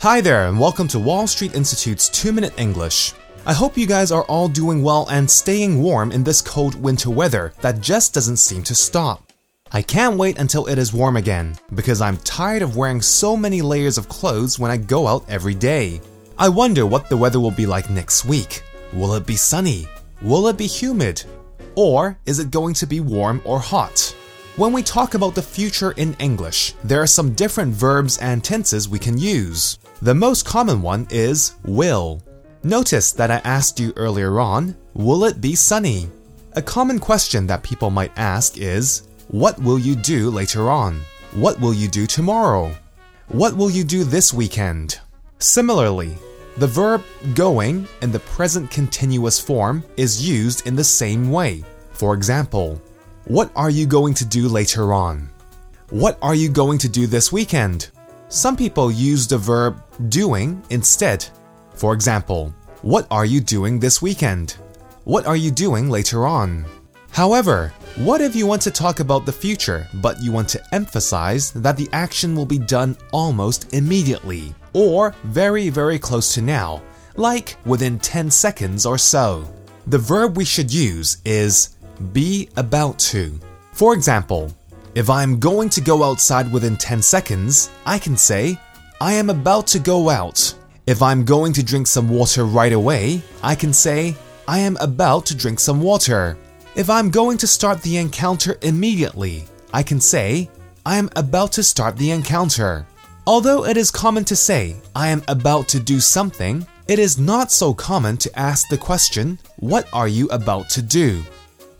Hi there, and welcome to Wall Street Institute's 2 Minute English. I hope you guys are all doing well and staying warm in this cold winter weather that just doesn't seem to stop. I can't wait until it is warm again, because I'm tired of wearing so many layers of clothes when I go out every day. I wonder what the weather will be like next week. Will it be sunny? Will it be humid? Or is it going to be warm or hot? When we talk about the future in English, there are some different verbs and tenses we can use. The most common one is will. Notice that I asked you earlier on, will it be sunny? A common question that people might ask is, what will you do later on? What will you do tomorrow? What will you do this weekend? Similarly, the verb going in the present continuous form is used in the same way. For example, what are you going to do later on? What are you going to do this weekend? Some people use the verb doing instead. For example, what are you doing this weekend? What are you doing later on? However, what if you want to talk about the future, but you want to emphasize that the action will be done almost immediately, or very, very close to now, like within 10 seconds or so? The verb we should use is be about to. For example, if I am going to go outside within 10 seconds, I can say, I am about to go out. If I'm going to drink some water right away, I can say, I am about to drink some water. If I'm going to start the encounter immediately, I can say, I am about to start the encounter. Although it is common to say, I am about to do something, it is not so common to ask the question, What are you about to do?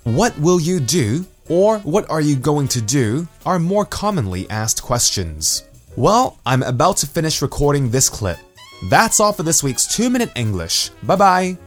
What will you do or what are you going to do are more commonly asked questions. Well, I'm about to finish recording this clip. That's all for this week's 2 Minute English. Bye bye.